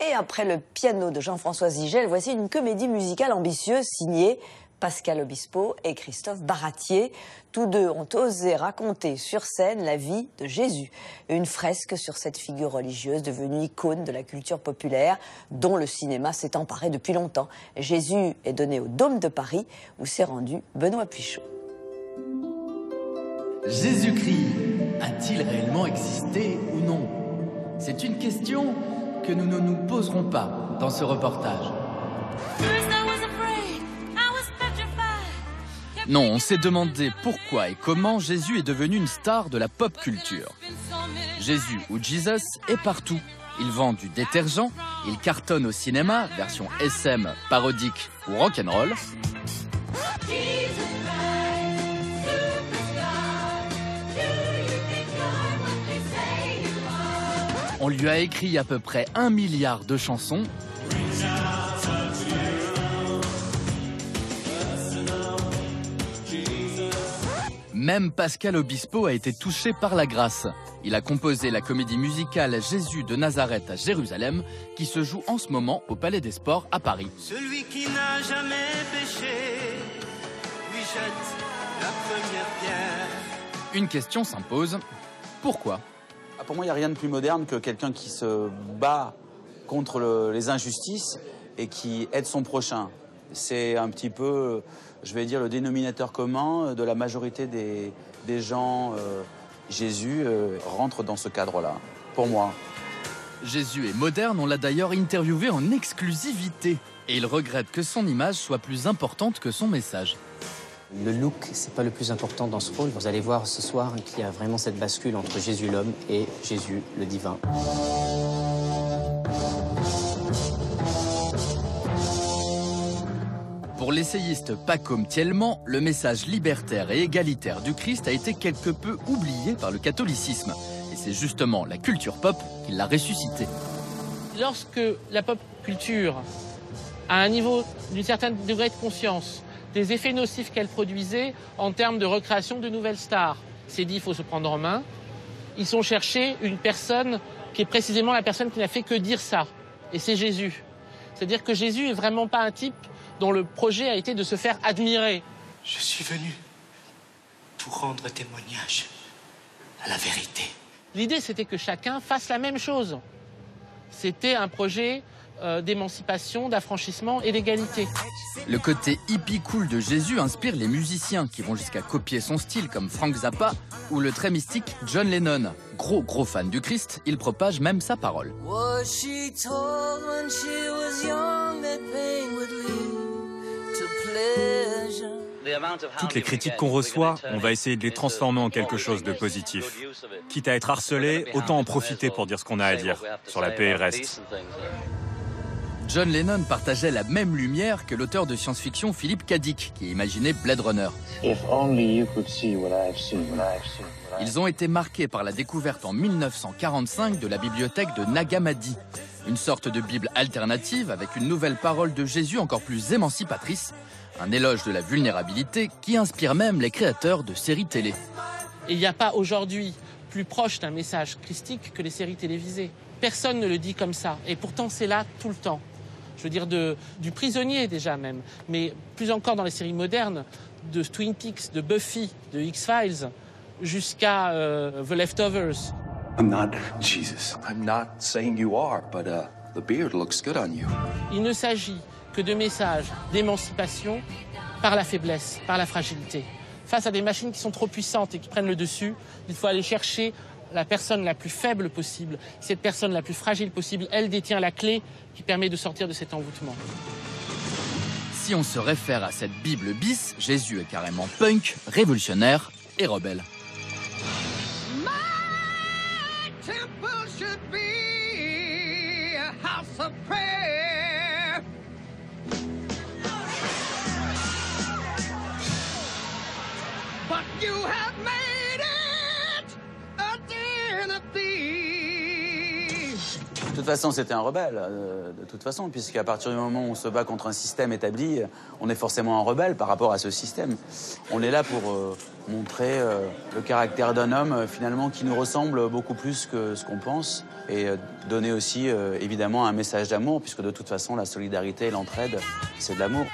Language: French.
Et après le piano de Jean-François Zigel, voici une comédie musicale ambitieuse signée Pascal Obispo et Christophe Baratier. Tous deux ont osé raconter sur scène la vie de Jésus. Une fresque sur cette figure religieuse devenue icône de la culture populaire dont le cinéma s'est emparé depuis longtemps. Jésus est donné au Dôme de Paris où s'est rendu Benoît Puichot. Jésus-Christ a-t-il réellement existé ou non? C'est une question que nous ne nous poserons pas dans ce reportage. Non, on s'est demandé pourquoi et comment Jésus est devenu une star de la pop culture. Jésus ou Jesus est partout. Il vend du détergent, il cartonne au cinéma, version SM, parodique ou rock'n'roll. On lui a écrit à peu près un milliard de chansons. Même Pascal Obispo a été touché par la grâce. Il a composé la comédie musicale Jésus de Nazareth à Jérusalem, qui se joue en ce moment au Palais des Sports à Paris. Celui qui n'a jamais péché, lui jette la première pierre. Une question s'impose. Pourquoi? Pour moi, il n'y a rien de plus moderne que quelqu'un qui se bat contre le- les injustices et qui aide son prochain. C'est un petit peu, je vais dire, le dénominateur commun de la majorité des, des gens. euh, Jésus euh, rentre dans ce cadre-là, pour moi. Jésus est moderne, on l'a d'ailleurs interviewé en exclusivité. Et il regrette que son image soit plus importante que son message. Le look, c'est pas le plus important dans ce rôle. Vous allez voir ce soir qu'il y a vraiment cette bascule entre Jésus l'homme et Jésus le divin. Pour l'essayiste Pacôme Thielman, le message libertaire et égalitaire du Christ a été quelque peu oublié par le catholicisme. Et c'est justement la culture pop qui l'a ressuscité. lorsque la pop culture a un niveau d'une certaine degré de conscience des effets nocifs qu'elle produisait en termes de recréation de nouvelles stars, c'est dit, il faut se prendre en main. Ils ont cherché une personne qui est précisément la personne qui n'a fait que dire ça. Et c'est Jésus. C'est-à-dire que Jésus est vraiment pas un type dont le projet a été de se faire admirer. Je suis venu pour rendre témoignage à la vérité. L'idée, c'était que chacun fasse la même chose. C'était un projet euh, d'émancipation, d'affranchissement et d'égalité. Le côté hippie cool de Jésus inspire les musiciens qui vont jusqu'à copier son style comme Frank Zappa ou le très mystique John Lennon. Gros gros fan du Christ, il propage même sa parole. Toutes les critiques qu'on reçoit, on va essayer de les transformer en quelque chose de positif. Quitte à être harcelé, autant en profiter pour dire ce qu'on a à dire sur la paix et le reste. John Lennon partageait la même lumière que l'auteur de science-fiction Philippe Dick, qui imaginait Blade Runner. If only you could see what I've seen, what I've seen, what I've Ils ont été marqués par la découverte en 1945 de la bibliothèque de Nagamadi, une sorte de Bible alternative avec une nouvelle parole de Jésus encore plus émancipatrice, un éloge de la vulnérabilité qui inspire même les créateurs de séries télé. Et il n'y a pas aujourd'hui plus proche d'un message christique que les séries télévisées. Personne ne le dit comme ça. Et pourtant, c'est là tout le temps. Je veux dire, de, du prisonnier déjà même. Mais plus encore dans les séries modernes, de Twin Peaks, de Buffy, de X-Files, jusqu'à euh, The Leftovers. I'm not Jesus. I'm not saying you are, but uh, the beard looks good on you. Il ne s'agit que de messages d'émancipation par la faiblesse, par la fragilité. Face à des machines qui sont trop puissantes et qui prennent le dessus, il faut aller chercher la personne la plus faible possible. Cette personne la plus fragile possible, elle détient la clé qui permet de sortir de cet envoûtement. Si on se réfère à cette Bible bis, Jésus est carrément punk, révolutionnaire et rebelle. temple should be a house of prayer. Made it a den of thieves. Tout façon, c'était un rebelle, euh, de toute façon, puisqu'à partir du moment où on se bat contre un système établi, on est forcément un rebelle par rapport à ce système. On est là pour euh, montrer euh, le caractère d'un homme, finalement, qui nous ressemble beaucoup plus que ce qu'on pense, et donner aussi, évidemment, un message d'amour, puisque de toute façon, la solidarité et l'entraide, c'est de l'amour.